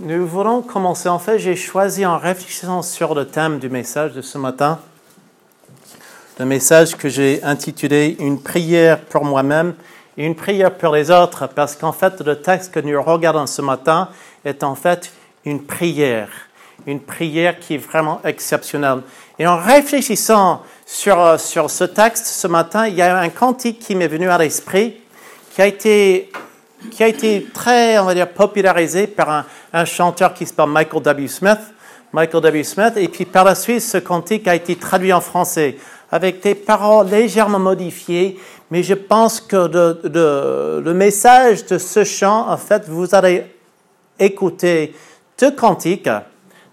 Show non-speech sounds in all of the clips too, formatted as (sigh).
nous voulons commencer. En fait, j'ai choisi en réfléchissant sur le thème du message de ce matin, le message que j'ai intitulé Une prière pour moi-même et une prière pour les autres, parce qu'en fait, le texte que nous regardons ce matin est en fait une prière, une prière qui est vraiment exceptionnelle. Et en réfléchissant sur, sur ce texte ce matin, il y a un cantique qui m'est venu à l'esprit, qui a été qui a été très, on va dire, popularisé par un, un chanteur qui s'appelle Michael W. Smith. Michael W. Smith. Et puis par la suite, ce cantique a été traduit en français avec des paroles légèrement modifiées. Mais je pense que le, le, le message de ce chant, en fait, vous allez écouter deux cantiques,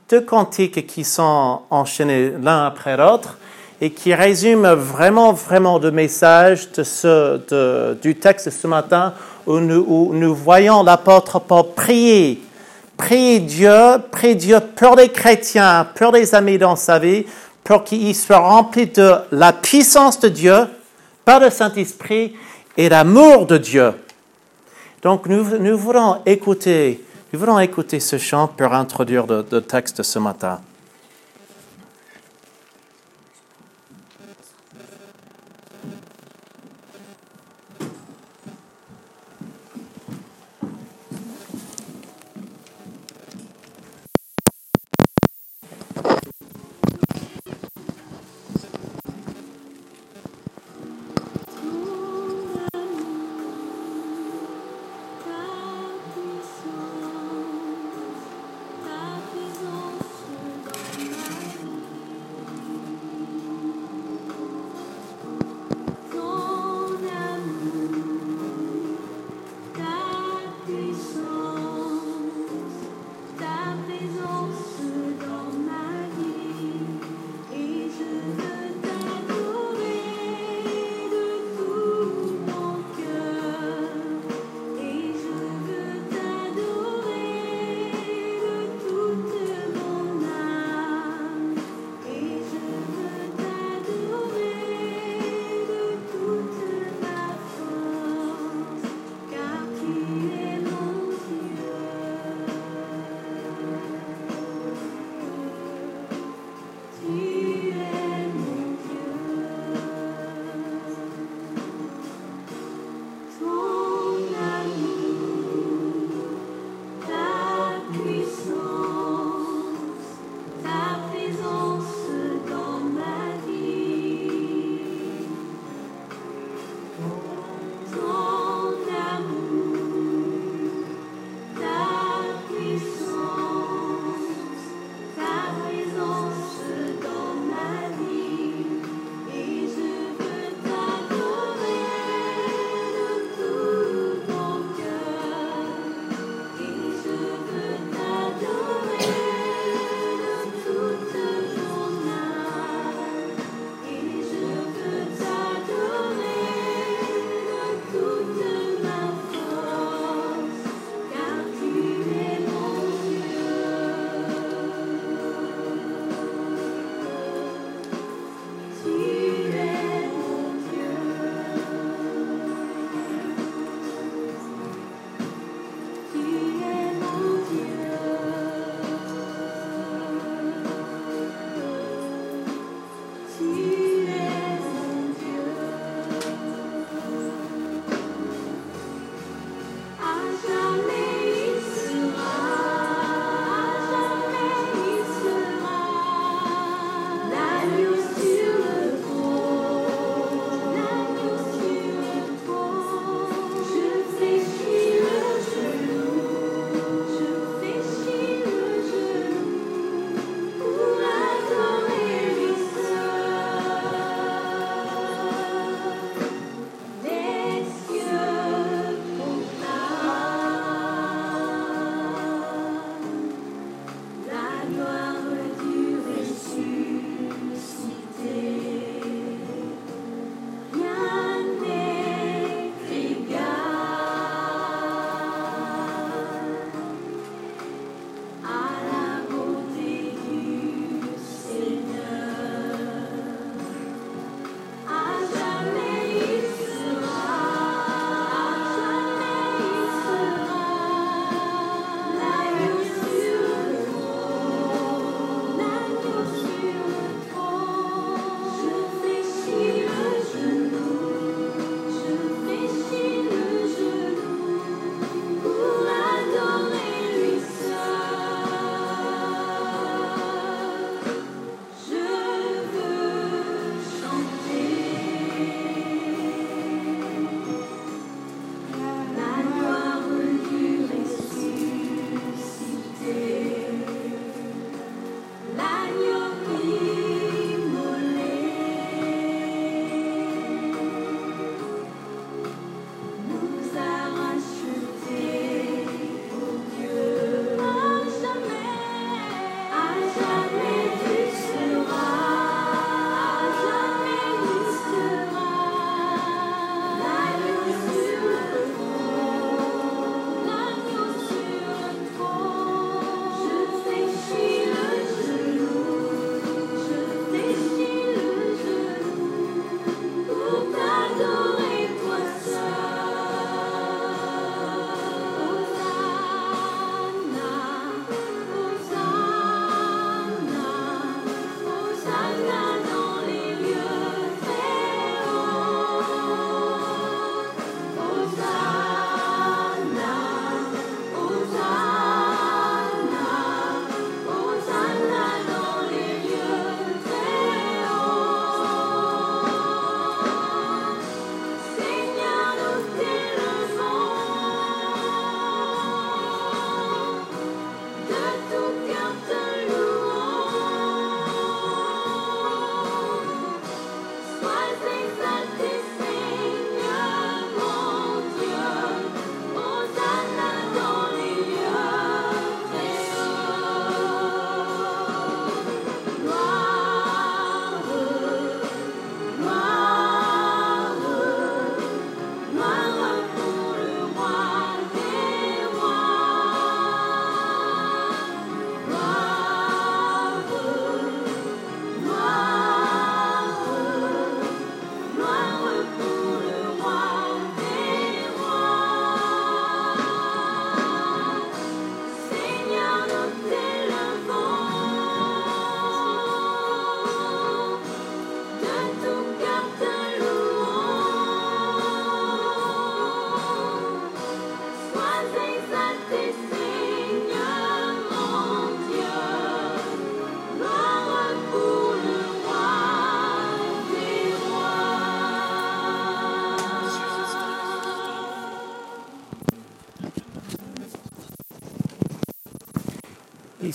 deux cantiques qui sont enchaînés l'un après l'autre et qui résument vraiment, vraiment le message de ce, de, du texte ce matin où nous, voyons l'apôtre Paul prier, prier Dieu, prier Dieu pour les chrétiens, pour les amis dans sa vie, pour qu'ils soient remplis de la puissance de Dieu, par le Saint-Esprit et l'amour de Dieu. Donc nous, voulons écouter, nous voulons écouter ce chant pour introduire le, le texte ce matin.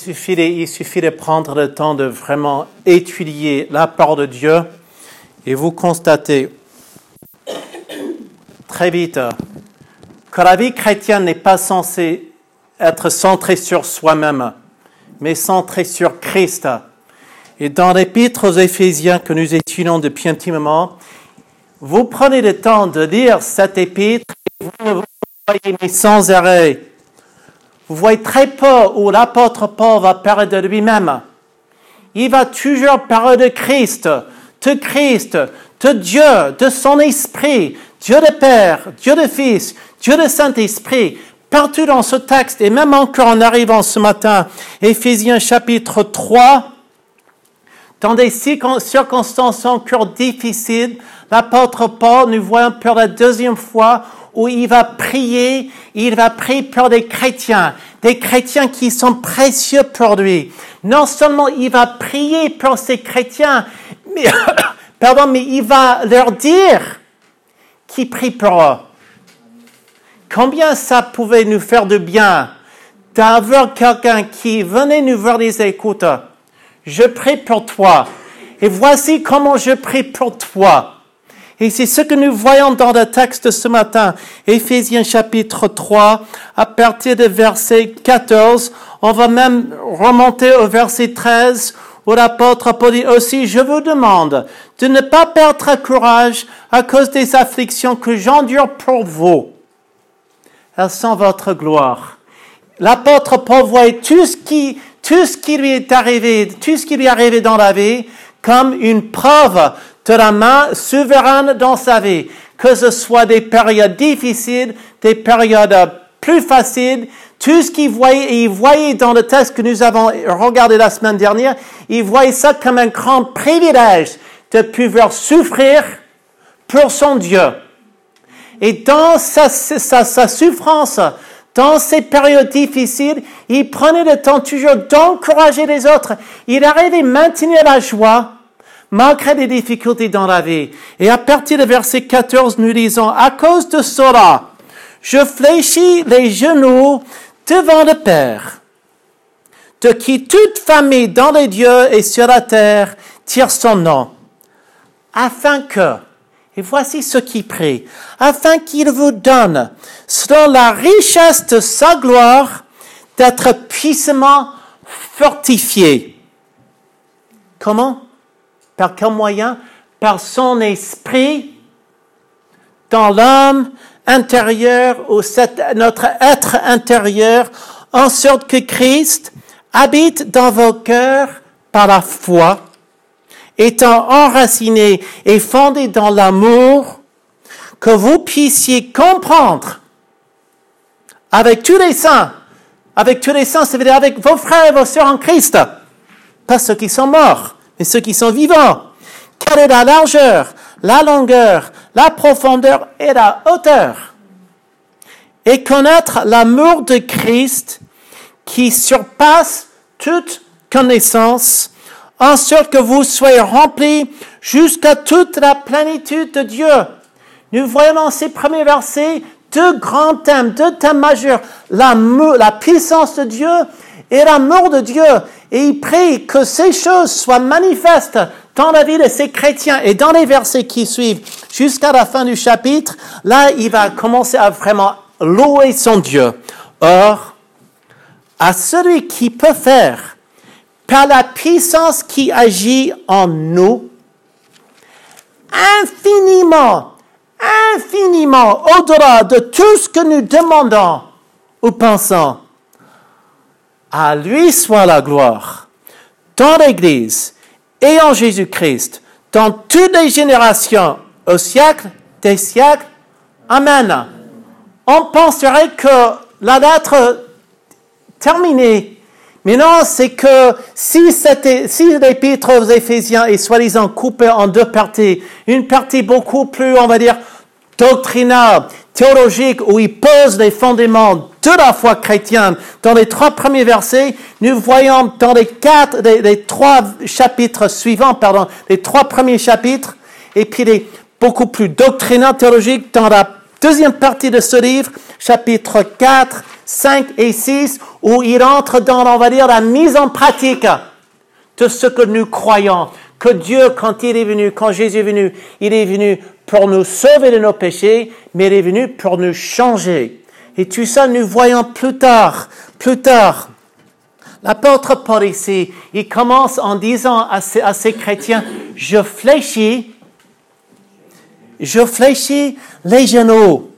Il suffit, de, prendre le temps de vraiment étudier la parole de Dieu et vous constatez très vite que la vie chrétienne n'est pas censée être centrée sur soi-même, mais centrée sur Christ. Et dans l'épître aux Éphésiens que nous étudions depuis un petit moment, vous prenez le temps de lire cette épître et vous voyez sans arrêt. Vous voyez très peu où l'apôtre Paul va parler de lui-même. Il va toujours parler de Christ, de Christ, de Dieu, de son esprit, Dieu le Père, Dieu le Fils, Dieu le Saint-Esprit. Partout dans ce texte, et même encore en arrivant ce matin, Éphésiens chapitre 3, dans des circon- circonstances encore difficiles, l'apôtre Paul nous voit pour la deuxième fois où il va prier, il va prier pour des chrétiens, des chrétiens qui sont précieux pour lui. Non seulement il va prier pour ces chrétiens, mais, (coughs) pardon, mais il va leur dire qu'il prie pour eux. Combien ça pouvait nous faire de bien d'avoir quelqu'un qui venait nous voir et disait, écoute, je prie pour toi. Et voici comment je prie pour toi. Et c'est ce que nous voyons dans le texte ce matin. Éphésiens chapitre 3, à partir du verset 14, on va même remonter au verset 13, où l'apôtre Paul dit aussi, je vous demande de ne pas perdre courage à cause des afflictions que j'endure pour vous. Elles sont votre gloire. L'apôtre Paul voyait tout ce qui, tout ce qui lui est arrivé, tout ce qui lui est arrivé dans la vie comme une preuve de la main souveraine dans sa vie. Que ce soit des périodes difficiles, des périodes plus faciles, tout ce qu'il voyait, il voyait dans le texte que nous avons regardé la semaine dernière, il voyait ça comme un grand privilège de pouvoir souffrir pour son Dieu. Et dans sa souffrance, dans ces périodes difficiles, il prenait le temps toujours d'encourager les autres. Il arrivait à maintenir la joie malgré les difficultés dans la vie. Et à partir du verset 14, nous lisons, à cause de cela, je fléchis les genoux devant le Père, de qui toute famille dans les dieux et sur la terre tire son nom, afin que, et voici ce qui prie, afin qu'il vous donne, selon la richesse de sa gloire, d'être puissamment fortifié. Comment? Par quel moyen? Par son esprit dans l'homme intérieur ou notre être intérieur, en sorte que Christ habite dans vos cœurs par la foi, étant enraciné et fondé dans l'amour, que vous puissiez comprendre avec tous les saints, avec tous les saints, ça veut dire avec vos frères et vos sœurs en Christ, pas ceux qui sont morts, mais ceux qui sont vivants. Quelle est la largeur, la longueur, la profondeur et la hauteur? Et connaître l'amour de Christ qui surpasse toute connaissance, en sorte que vous soyez remplis jusqu'à toute la plénitude de Dieu. Nous voyons dans ces premiers versets deux grands thèmes, deux thèmes majeurs, la puissance de Dieu et l'amour de Dieu. Et il prie que ces choses soient manifestes dans la vie de ces chrétiens. Et dans les versets qui suivent, jusqu'à la fin du chapitre, là, il va commencer à vraiment louer son Dieu. Or, à celui qui peut faire, par la puissance qui agit en nous, infiniment, infiniment au-delà de tout ce que nous demandons ou pensons. À lui soit la gloire, dans l'Église et en Jésus-Christ, dans toutes les générations, au siècle des siècles. Amen. On penserait que la lettre terminée mais non, c'est que si, si l'épître aux Éphésiens est soi-disant coupé en deux parties, une partie beaucoup plus, on va dire, doctrinale, théologique, où il pose les fondements de la foi chrétienne. Dans les trois premiers versets, nous voyons dans les quatre, les, les trois chapitres suivants, pardon, les trois premiers chapitres, et puis les beaucoup plus doctrinaux théologiques dans la deuxième partie de ce livre, chapitre 4, 5 et 6, où il entre dans, on va dire, la mise en pratique de ce que nous croyons. Que Dieu, quand il est venu, quand Jésus est venu, il est venu pour nous sauver de nos péchés, mais il est venu pour nous changer. Et tout ça, nous voyons plus tard, plus tard. L'apôtre Paul ici, il commence en disant à ces, chrétiens, je fléchis, je fléchis les genoux.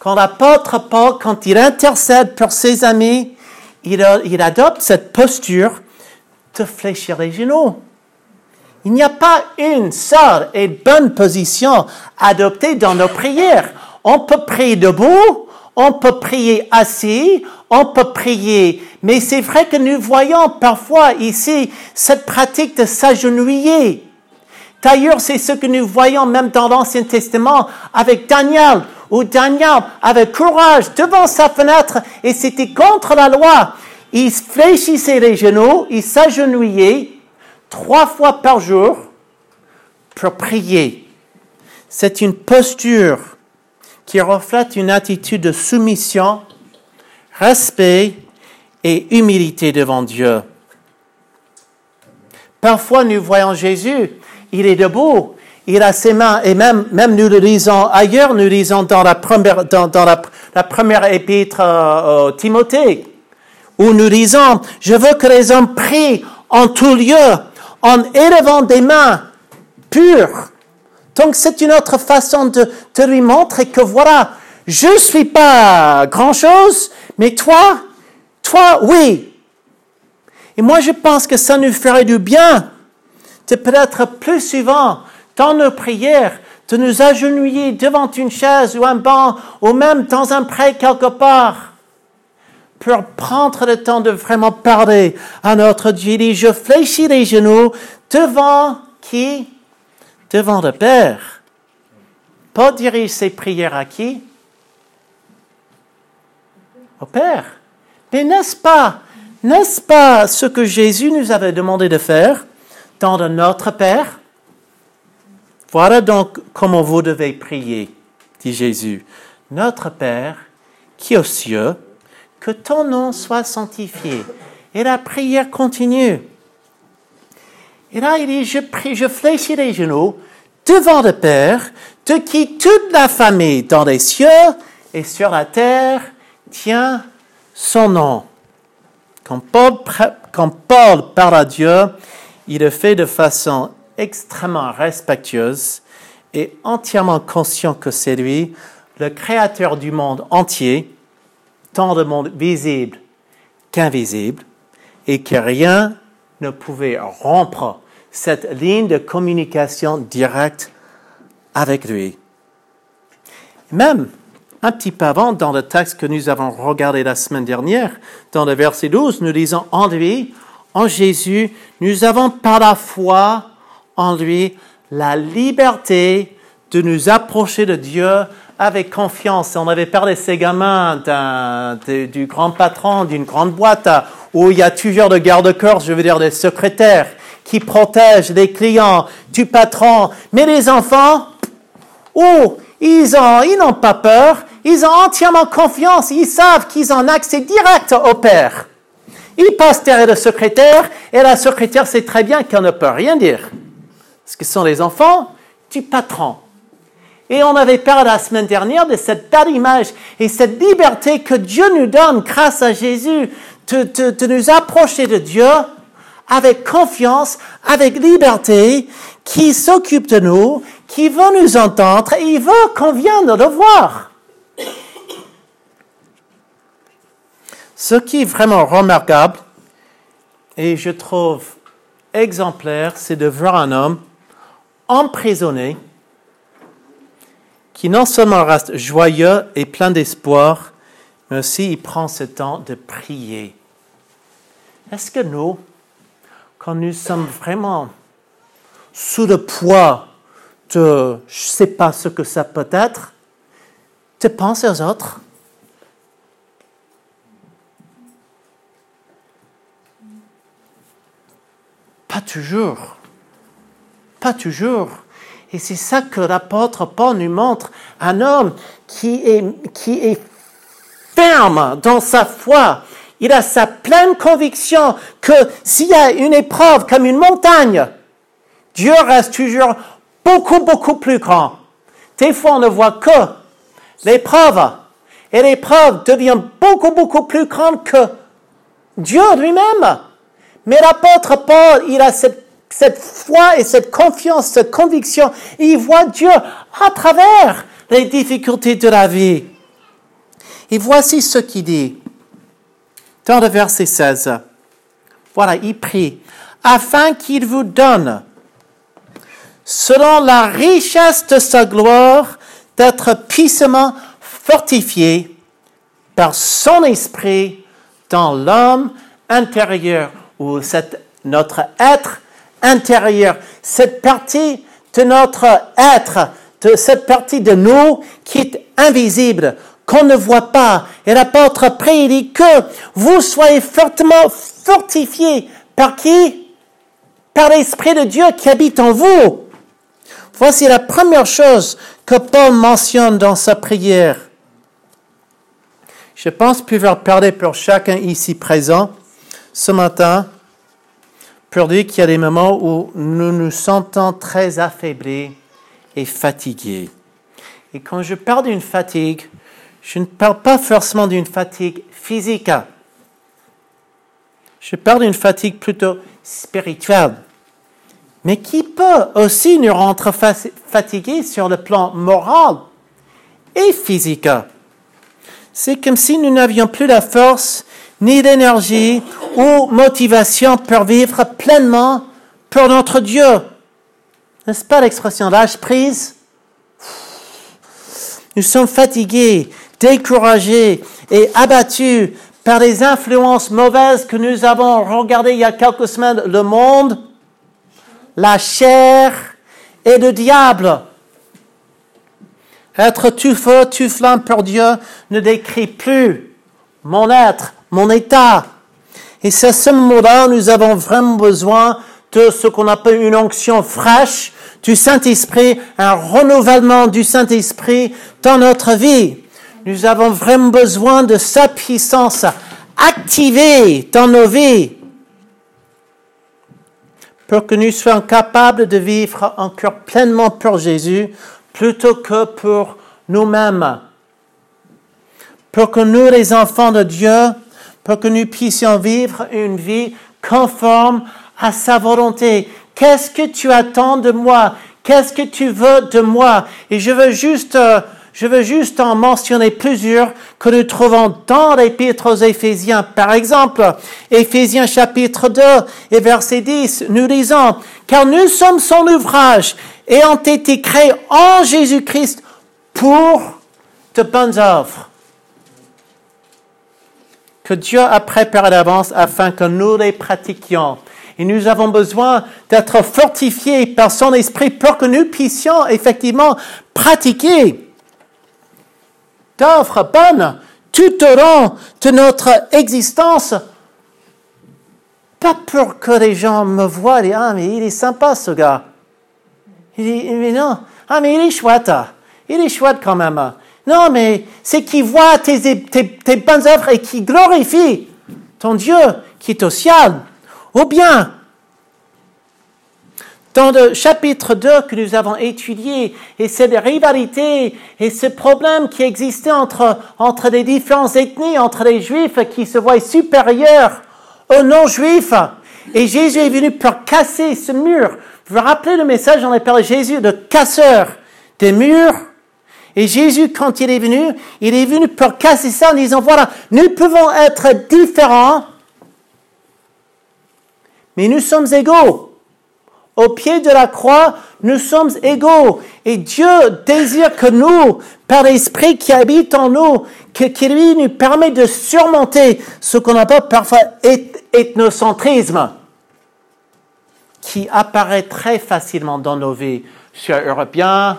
Quand l'apôtre Paul, quand il intercède pour ses amis, il, il adopte cette posture de fléchir les genoux. Il n'y a pas une seule et bonne position adoptée dans nos prières. On peut prier debout, on peut prier assis, on peut prier. Mais c'est vrai que nous voyons parfois ici cette pratique de s'agenouiller. D'ailleurs, c'est ce que nous voyons même dans l'Ancien Testament avec Daniel, où Daniel avait courage devant sa fenêtre et c'était contre la loi. Il fléchissait les genoux, il s'agenouillait trois fois par jour pour prier. C'est une posture qui reflète une attitude de soumission, respect et humilité devant Dieu. Parfois, nous voyons Jésus, il est debout, il a ses mains, et même, même nous le lisons ailleurs, nous lisons dans la première, dans, la, première épître euh, au Timothée, où nous lisons, je veux que les hommes prient en tout lieu, en élevant des mains pures. Donc c'est une autre façon de, lui montrer que voilà, je ne suis pas grand-chose, mais toi, toi, oui. Et moi, je pense que ça nous ferait du bien de peut-être plus souvent dans nos prières, de nous agenouiller devant une chaise ou un banc, ou même dans un pré quelque part, pour prendre le temps de vraiment parler à notre Dieu. Je fléchis les genoux devant qui Devant le Père. Paul dirige ses prières à qui? Au Père. Mais n'est-ce pas, n'est-ce pas ce que Jésus nous avait demandé de faire dans Notre Père? Voilà donc comment vous devez prier, dit Jésus. Notre Père, qui est aux cieux, que ton nom soit sanctifié. Et la prière continue. Et là, il dit, je prie, je fléchis les genoux devant le Père, de qui toute la famille dans les cieux et sur la terre tient son nom. Quand Paul, quand Paul parle à Dieu, il le fait de façon extrêmement respectueuse et entièrement conscient que c'est lui, le créateur du monde entier, tant le monde visible qu'invisible, et que rien ne pouvait rompre cette ligne de communication directe avec lui. Même un petit peu avant, dans le texte que nous avons regardé la semaine dernière, dans le verset 12, nous lisons en lui, en Jésus, nous avons par la foi en lui la liberté de nous approcher de Dieu avec confiance. On avait parlé ces gamins du grand patron d'une grande boîte où il y a toujours de garde-corps, je veux dire des secrétaires, qui protègent les clients du patron. Mais les enfants, Oh, ils ont, ils n'ont pas peur, ils ont entièrement confiance, ils savent qu'ils ont accès direct au Père. Ils passent derrière le secrétaire et la secrétaire sait très bien qu'elle ne peut rien dire. Parce que ce sont les enfants du patron. Et on avait parlé la semaine dernière de cette belle image et cette liberté que Dieu nous donne grâce à Jésus de, nous approcher de Dieu avec confiance, avec liberté, qui s'occupe de nous, qui veut nous entendre et il veut qu'on vienne le voir. Ce qui est vraiment remarquable et je trouve exemplaire, c'est de voir un homme emprisonné qui non seulement reste joyeux et plein d'espoir, mais aussi il prend ce temps de prier. Est-ce que nous, quand nous sommes vraiment sous le poids de je ne sais pas ce que ça peut être, de penser aux autres, Pas toujours. Pas toujours. Et c'est ça que l'apôtre Paul nous montre. Un homme qui est, qui est ferme dans sa foi. Il a sa pleine conviction que s'il y a une épreuve comme une montagne, Dieu reste toujours beaucoup, beaucoup plus grand. Des fois, on ne voit que l'épreuve. Et l'épreuve devient beaucoup, beaucoup plus grande que Dieu lui-même. Mais l'apôtre Paul, il a cette, cette foi et cette confiance, cette conviction. Il voit Dieu à travers les difficultés de la vie. Et voici ce qu'il dit dans le verset 16. Voilà, il prie, afin qu'il vous donne, selon la richesse de sa gloire, d'être puissamment fortifié par son esprit dans l'homme intérieur, ou notre être intérieur, cette partie de notre être, de cette partie de nous qui est invisible, qu'on ne voit pas. Et l'apôtre prie, il dit que vous soyez fortement fortifiés par qui? Par l'Esprit de Dieu qui habite en vous. Voici la première chose que Paul mentionne dans sa prière. Je pense pouvoir parler pour chacun ici présent ce matin dire qu'il y a des moments où nous nous sentons très affaiblis et fatigués. Et quand je parle d'une fatigue, je ne parle pas forcément d'une fatigue physique. Je parle d'une fatigue plutôt spirituelle, mais qui peut aussi nous rendre fatigués sur le plan moral et physique? C'est comme si nous n'avions plus la force ni l'énergie ou motivation pour vivre pleinement pour notre Dieu. N'est-ce pas l'expression lâche prise? Nous sommes fatigués, découragés et abattus par les influences mauvaises que nous avons regardées il y a quelques semaines, le monde, la chair et le diable. Être tout feu, tout flamme pour Dieu ne décrit plus mon être, mon état. Et c'est à ce moment-là, nous avons vraiment besoin de ce qu'on appelle une onction fraîche du Saint-Esprit, un renouvellement du Saint-Esprit dans notre vie. Nous avons vraiment besoin de sa puissance activée dans nos vies pour que nous soyons capables de vivre encore pleinement pour Jésus plutôt que pour nous-mêmes. Pour que nous, les enfants de Dieu, pour que nous puissions vivre une vie conforme à sa volonté. Qu'est-ce que tu attends de moi? Qu'est-ce que tu veux de moi? Et je veux juste, euh, je veux juste en mentionner plusieurs que nous trouvons dans l'épître aux Éphésiens. Par exemple, Éphésiens chapitre 2 et verset 10, nous lisons, car nous sommes son ouvrage et ont été créés en Jésus-Christ pour de bonnes œuvres que Dieu a préparées d'avance afin que nous les pratiquions. Et nous avons besoin d'être fortifiés par son esprit pour que nous puissions effectivement pratiquer d'œuvres bonnes tout au long de notre existence. Pas pour que les gens me voient et ah mais il est sympa ce gars. Il dit mais non ah mais il est chouette. Il est chouette quand même. Non mais c'est qu'il voit tes, bonnes œuvres et qui glorifie ton Dieu qui est au ciel. Ou bien, dans le chapitre 2 que nous avons étudié, et cette rivalité et ce problème qui existait entre, les différentes ethnies, entre les juifs qui se voient supérieurs aux non-juifs, et Jésus est venu pour casser ce mur. Vous vous rappelez le message, j'en ai parlé, Jésus, le casseur des murs? Et Jésus, quand il est venu, il est venu pour casser ça en disant, voilà, nous pouvons être différents, mais nous sommes égaux. Au pied de la croix, nous sommes égaux. Et Dieu désire que nous, par l'Esprit qui habite en nous, que, lui nous permet de surmonter ce qu'on appelle parfois ethnocentrisme, qui apparaît très facilement dans nos vies. Je suis européen,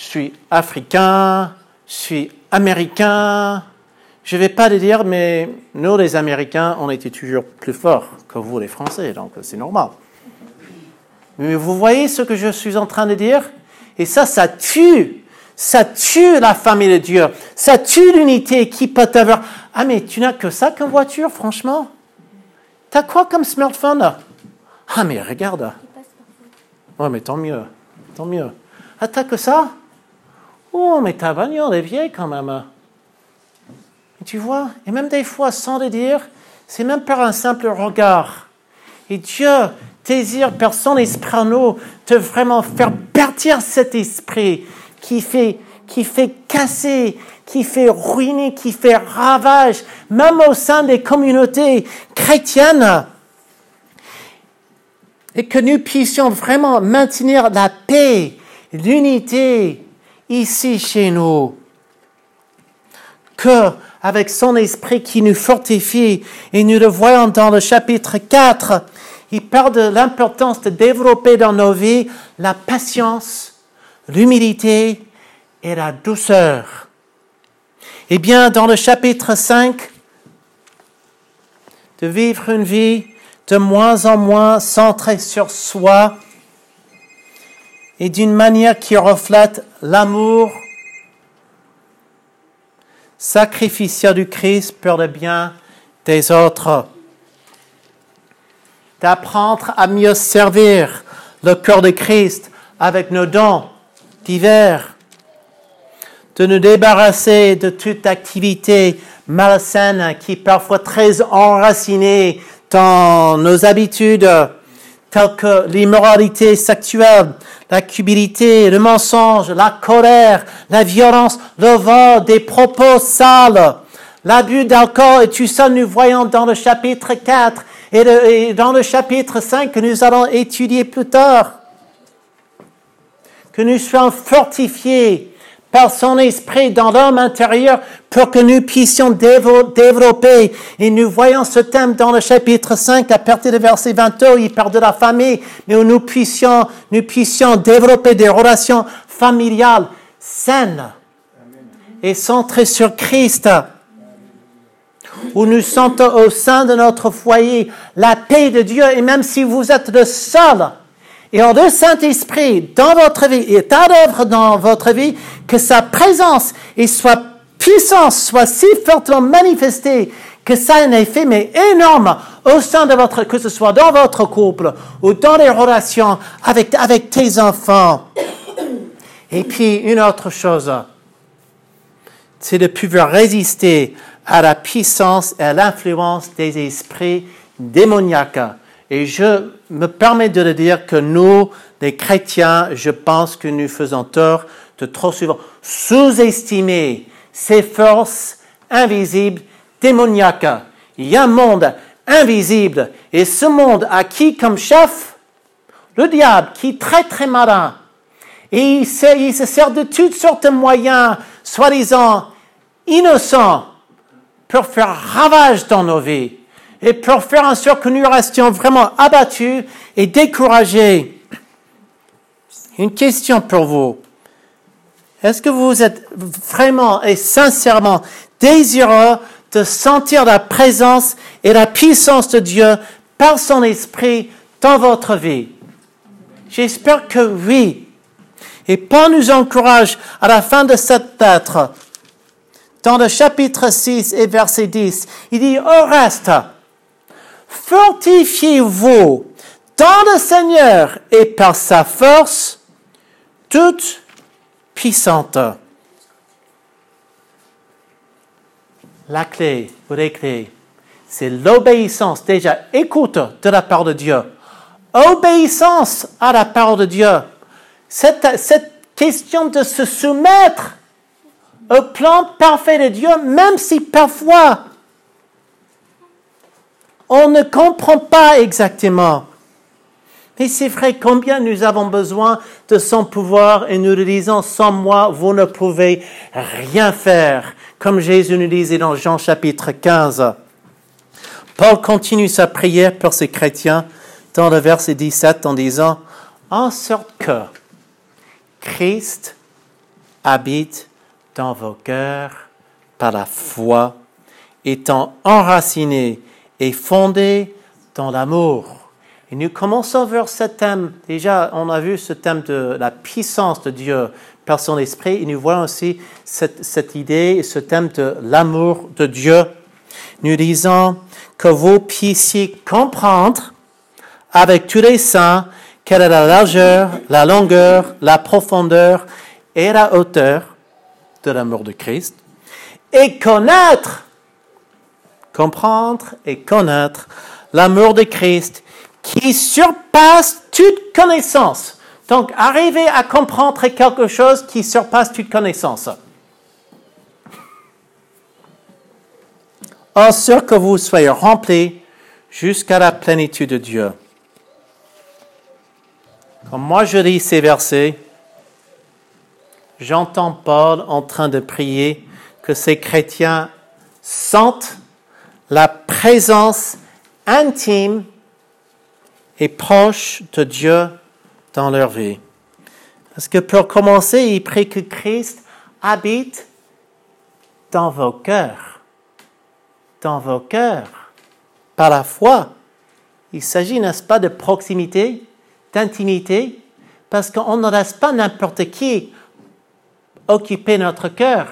je suis africain, je suis américain, je ne vais pas le dire, mais nous, les Américains, on était toujours plus forts que vous, les Français, donc c'est normal. Mais vous voyez ce que je suis en train de dire? Et ça, ça tue. Ça tue la famille de Dieu. Ça tue l'unité qui peut avoir. Ah, mais tu n'as que ça comme voiture, franchement? T'as quoi comme smartphone? Ah, mais regarde. Ouais, mais tant mieux. Tant mieux. Ah, t'as que ça? Oh, mais ta bagnole est vieille quand même. Et tu vois, et même des fois, sans le dire, c'est même par un simple regard. Et Dieu désire par son esprit en nous de vraiment faire partir cet esprit qui fait, qui fait casser, qui fait ruiner, qui fait ravage, même au sein des communautés chrétiennes. Et que nous puissions vraiment maintenir la paix, l'unité ici chez nous. Que avec son esprit qui nous fortifie, et nous le voyons dans le chapitre 4, il parle de l'importance de développer dans nos vies la patience, l'humilité et la douceur. Eh bien, dans le chapitre 5, de vivre une vie de moins en moins centrée sur soi et d'une manière qui reflète l'amour sacrificiel du Christ pour le bien des autres. D'apprendre à mieux servir le corps de Christ avec nos dons divers. De nous débarrasser de toute activité malsaine qui est parfois très enracinée dans nos habitudes telles que l'immoralité sexuelle, la cubilité, le mensonge, la colère, la violence, le vol, des propos sales, l'abus d'alcool, et tout ça nous voyons dans le chapitre 4 et, et dans le chapitre 5 que nous allons étudier plus tard. Que nous soyons fortifiés par son esprit dans l'homme intérieur pour que nous puissions développer. Et nous voyons ce thème dans le chapitre 5 à partir du verset 22, il parle de la famille, mais où nous puissions, nous puissions développer des relations familiales saines et centrées sur Christ où nous sentons au sein de notre foyer la paix de Dieu, et même si vous êtes le seul, et en le Saint-Esprit dans votre vie, est à l'œuvre dans votre vie, que sa présence et soit puissance soit si fortement manifestée que ça a un effet mais énorme au sein de votre, que ce soit dans votre couple ou dans les relations avec, avec tes enfants. (coughs) Et puis, une autre chose, c'est de pouvoir résister à la puissance et à l'influence des esprits démoniaques. Et je me permets de le dire que nous, les chrétiens, je pense que nous faisons tort de trop souvent sous-estimer ces forces invisibles démoniaques. Il y a un monde invisible et ce monde a qui comme chef? Le diable, qui est très très malin. Et il se, il se sert de toutes sortes de moyens, soi-disant innocents, pour faire ravage dans nos vies et pour faire en sorte que nous restions vraiment abattus et découragés. Une question pour vous. Est-ce que vous êtes vraiment et sincèrement désireux de sentir la présence et la puissance de Dieu par son esprit dans votre vie? J'espère que oui. Et Paul nous encourage à la fin de cette lettre, dans le chapitre 6 et verset 10, il dit, au reste, fortifiez-vous dans le Seigneur et par sa force toute puissante. La clé, ou les c'est l'obéissance. Déjà, écoute de la part de Dieu. Obéissance à la parole de Dieu. Cette question de se soumettre au plan parfait de Dieu, même si parfois on ne comprend pas exactement. Mais c'est vrai combien nous avons besoin de son pouvoir et nous le disons, sans moi, vous ne pouvez rien faire, comme Jésus nous disait dans Jean chapitre 15. Paul continue sa prière pour ces chrétiens dans le verset 17 en disant, en sorte que Christ habite dans vos cœurs par la foi étant enracinés et fondés dans l'amour. Et nous commençons vers ce thème. Déjà, on a vu ce thème de la puissance de Dieu par son esprit. Et nous voyons aussi cette, cette idée et ce thème de l'amour de Dieu. Nous disons que vous puissiez comprendre avec tous les saints quelle est la largeur, la longueur, la profondeur et la hauteur de l'amour de Christ. Et connaître, comprendre et connaître l'amour de Christ qui surpasse toute connaissance. Donc, arriver à comprendre quelque chose qui surpasse toute connaissance. En sorte que vous soyez remplis jusqu'à la plénitude de Dieu. Quand moi je lis ces versets, j'entends Paul en train de prier que ces chrétiens sentent la présence intime et proche de Dieu dans leur vie. Parce que pour commencer, il prie que Christ habite dans vos cœurs. Dans vos cœurs. Par la foi. Il s'agit, n'est-ce pas, de proximité, d'intimité, parce qu'on ne laisse pas n'importe qui occuper notre cœur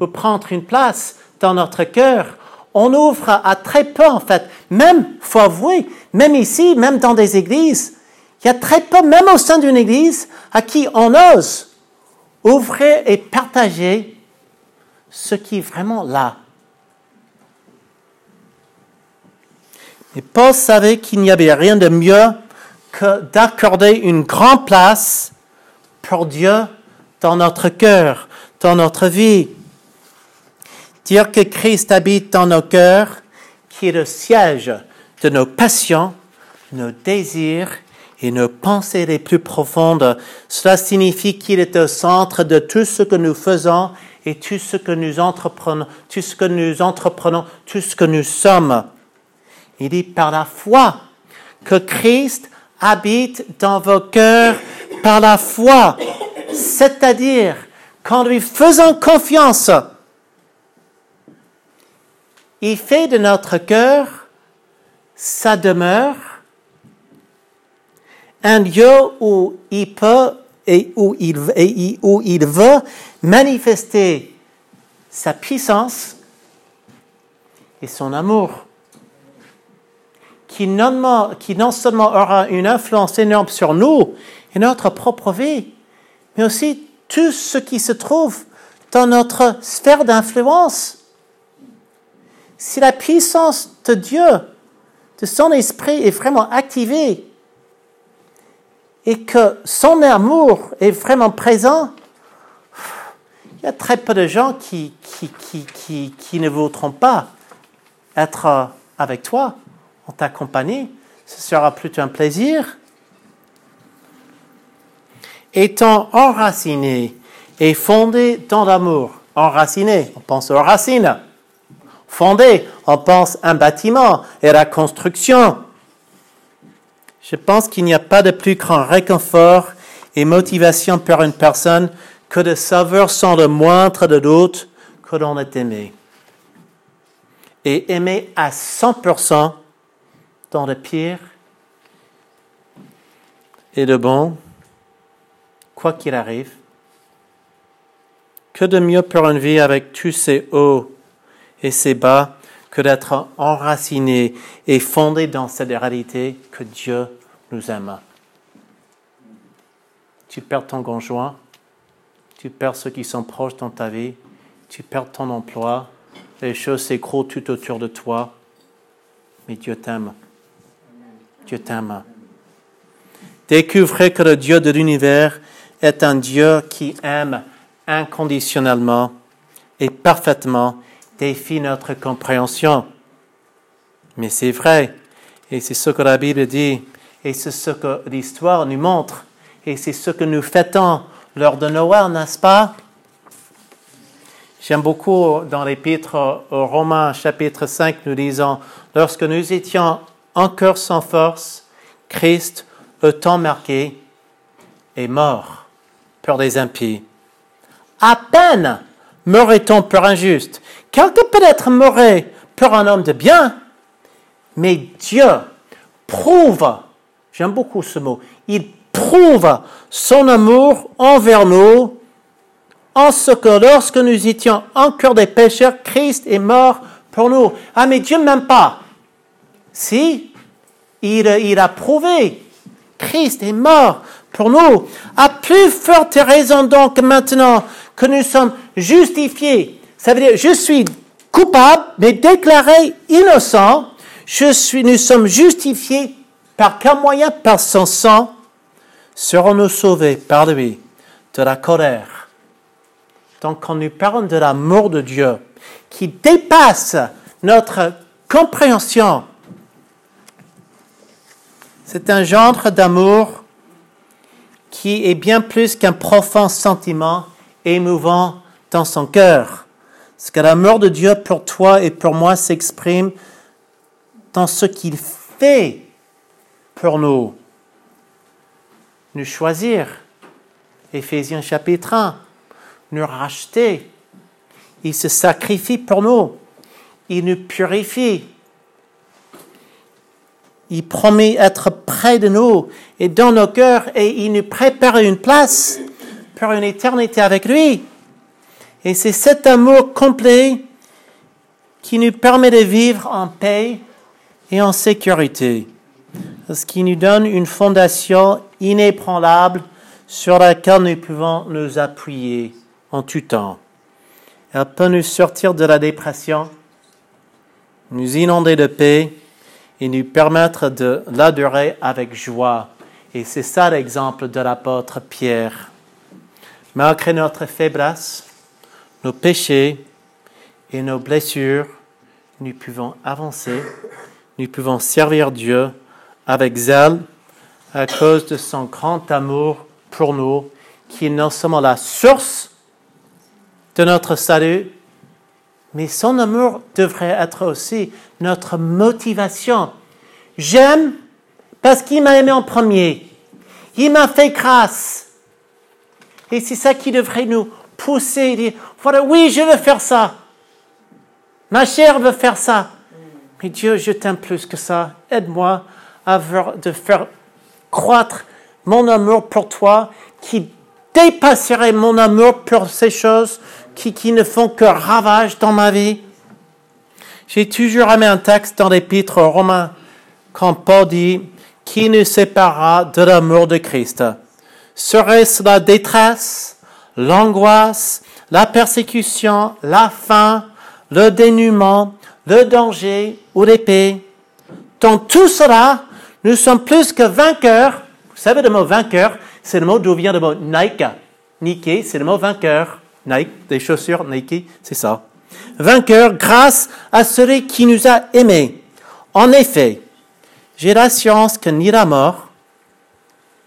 ou prendre une place dans notre cœur. On ouvre à très peu, en fait. Même, faut avouer, même ici, même dans des églises, il y a très peu, même au sein d'une église, à qui on ose ouvrir et partager ce qui est vraiment là. Et Paul savait qu'il n'y avait rien de mieux que d'accorder une grande place pour Dieu dans notre cœur, dans notre vie. Dire que Christ habite dans nos cœurs, qui est le siège de nos passions, nos désirs et nos pensées les plus profondes. Cela signifie qu'il est au centre de tout ce que nous faisons et tout ce que nous entreprenons, tout ce que nous entreprenons, tout ce que nous sommes. Il dit par la foi que Christ habite dans vos cœurs par la foi, c'est-à-dire qu'en lui faisant confiance, il fait de notre cœur sa demeure, un lieu où il peut et où il, veut manifester sa puissance et son amour qui non seulement aura une influence énorme sur nous et notre propre vie, mais aussi tout ce qui se trouve dans notre sphère d'influence. Si la puissance de Dieu, de son esprit est vraiment activée et que son amour est vraiment présent, il y a très peu de gens qui, qui, qui, qui, ne voudront pas être avec toi en ta compagnie. Ce sera plutôt un plaisir. Étant enraciné et fondé dans l'amour. Enraciné, on pense aux racines. Fondé, on pense un bâtiment et la construction. Je pense qu'il n'y a pas de plus grand réconfort et motivation pour une personne que de savoir sans le moindre de doute que l'on est aimé. Et aimé à 100% dans le pire et le bon, quoi qu'il arrive. Que de mieux pour une vie avec tous ses hauts et ses bas que d'être enraciné et fondé dans cette réalité que Dieu nous aime. Tu perds ton conjoint, tu perds ceux qui sont proches dans ta vie, tu perds ton emploi, les choses s'écroulent tout autour de toi, mais Dieu t'aime. Dieu t'aime. Découvrez que le Dieu de l'univers est un Dieu qui aime inconditionnellement et parfaitement défie notre compréhension. Mais c'est vrai, et c'est ce que la Bible dit, et c'est ce que l'histoire nous montre, et c'est ce que nous fêtons lors de Noël, n'est-ce pas? J'aime beaucoup dans l'épître aux Romains, chapitre 5, nous disons, lorsque nous étions encore sans force, Christ, au temps marqué, est mort pour les impies. À peine mourrait-on pour injuste. Quelqu'un peut-être mourrait pour un homme de bien, mais Dieu prouve, j'aime beaucoup ce mot, il prouve son amour envers nous en ce que lorsque nous étions encore des pécheurs, Christ est mort pour nous. Ah, mais Dieu ne m'aime pas. Si, il, il a prouvé. Christ est mort pour nous. À plus forte raison donc maintenant que nous sommes justifiés. Ça veut dire, je suis coupable, mais déclaré innocent. Nous sommes justifiés par quel moyen? Par son sang. Serons-nous sauvés? Par lui de la colère. Donc, quand nous parlons de l'amour de Dieu, qui dépasse notre compréhension, c'est un genre d'amour qui est bien plus qu'un profond sentiment émouvant dans son cœur. Parce que l'amour de Dieu pour toi et pour moi s'exprime dans ce qu'il fait pour nous. Nous choisir. Éphésiens chapitre 1. Nous racheter. Il se sacrifie pour nous. Il nous purifie. Il promet être près de nous et dans nos cœurs et il nous prépare une place pour une éternité avec lui. Et c'est cet amour complet qui nous permet de vivre en paix et en sécurité. Ce qui nous donne une fondation inébranlable sur laquelle nous pouvons nous appuyer en tout temps. Elle peut nous sortir de la dépression, nous inonder de paix et nous permettre de l'adorer avec joie. Et c'est ça l'exemple de l'apôtre Pierre. Malgré notre faiblesse, nos péchés et nos blessures, nous pouvons avancer, nous pouvons servir Dieu avec zèle à cause de son grand amour pour nous, qui est non seulement la source de notre salut, mais son amour devrait être aussi notre motivation. J'aime parce qu'il m'a aimé en premier. Il m'a fait grâce. Et c'est ça qui devrait nous pousser, dire, voilà, oui, je veux faire ça. Ma chair veut faire ça. Mais Dieu, je t'aime plus que ça. Aide-moi à de faire croître mon amour pour toi qui dépasserait mon amour pour ces choses qui, qui ne font que ravage dans ma vie. J'ai toujours aimé un texte dans l'épître aux Romains quand Paul dit Qui nous séparera de l'amour de Christ? Serait-ce la détresse, l'angoisse, la persécution, la faim, le dénuement, le danger ou l'épée Dans tout cela, nous sommes plus que vainqueurs. Vous savez, le mot vainqueur, c'est le mot d'où vient le mot Nike. Nike, c'est le mot vainqueur. Nike, des chaussures Nike, c'est ça. Vainqueur grâce à celui qui nous a aimés. En effet, j'ai l'assurance que ni la mort,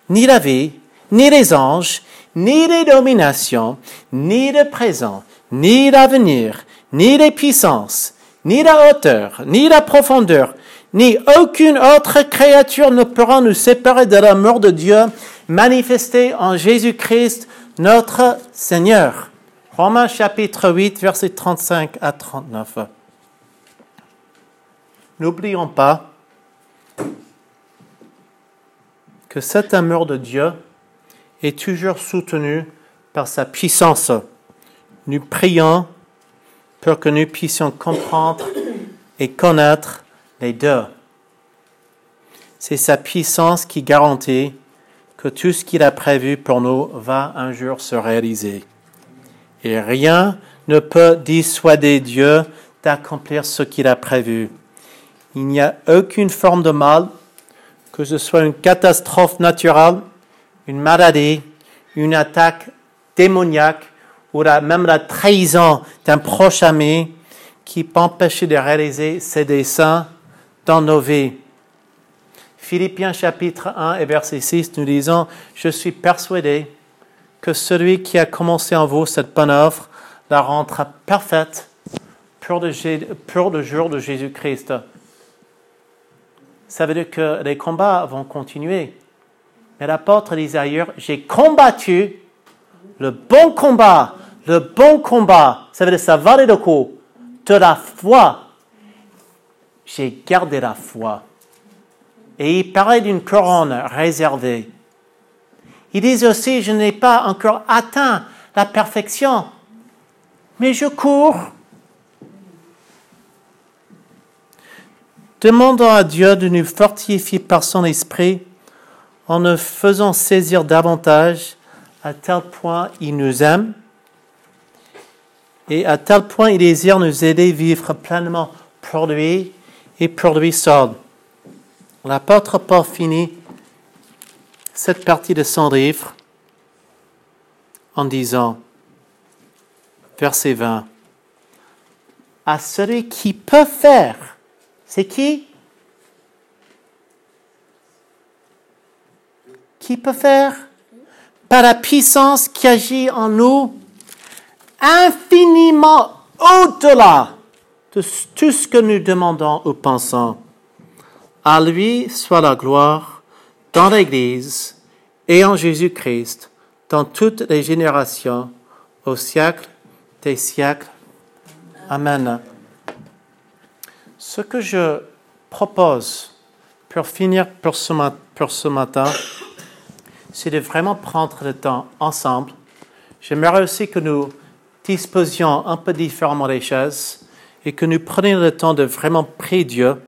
ni la vie, ni les anges, ni les dominations, ni le présent, ni l'avenir, ni les puissances, ni la hauteur, ni la profondeur, ni aucune autre créature ne pourra nous séparer de l'amour de Dieu manifesté en Jésus-Christ, notre Seigneur. Romains chapitre 8, versets 35 à 39. N'oublions pas que cet amour de Dieu est toujours soutenu par sa puissance. Nous prions pour que nous puissions comprendre et connaître les deux. C'est sa puissance qui garantit que tout ce qu'il a prévu pour nous va un jour se réaliser. Et rien ne peut dissuader Dieu d'accomplir ce qu'il a prévu. Il n'y a aucune forme de mal, que ce soit une catastrophe naturelle, une maladie, une attaque démoniaque ou la- même la trahison d'un proche ami qui peut empêcher de réaliser ses desseins dans nos vies. Philippiens chapitre 1 et verset 6, nous disons, Je suis persuadé que celui qui a commencé en vous cette bonne œuvre la rendra parfaite pour le, pour le jour de Jésus-Christ. Ça veut dire que les combats vont continuer. Mais l'apôtre disait ailleurs, j'ai combattu le bon combat, le bon combat, ça veut dire ça valait le coup, de la foi. j'ai gardé la foi. Et il parlait d'une couronne réservée. Il disait aussi, je n'ai pas encore atteint la perfection, mais je cours. Demandons à Dieu de nous fortifier par son esprit en nous faisant saisir davantage à tel point il nous aime et à tel point il désire nous aider à vivre pleinement pour et pour lui seul. L'apôtre Paul finit cette partie de son livre en disant, verset 20, à celui qui peut faire, c'est qui? Qui peut faire Par la puissance qui agit en nous, infiniment au-delà de tout ce que nous demandons ou pensons. À lui soit la gloire dans l'Église et en Jésus-Christ dans toutes les générations, au siècle des siècles. Amen. Ce que je propose pour finir pour ce, pour ce matin, c'est de vraiment prendre le temps ensemble. J'aimerais aussi que nous disposions un peu différemment les choses et que nous prenions le temps de vraiment prier Dieu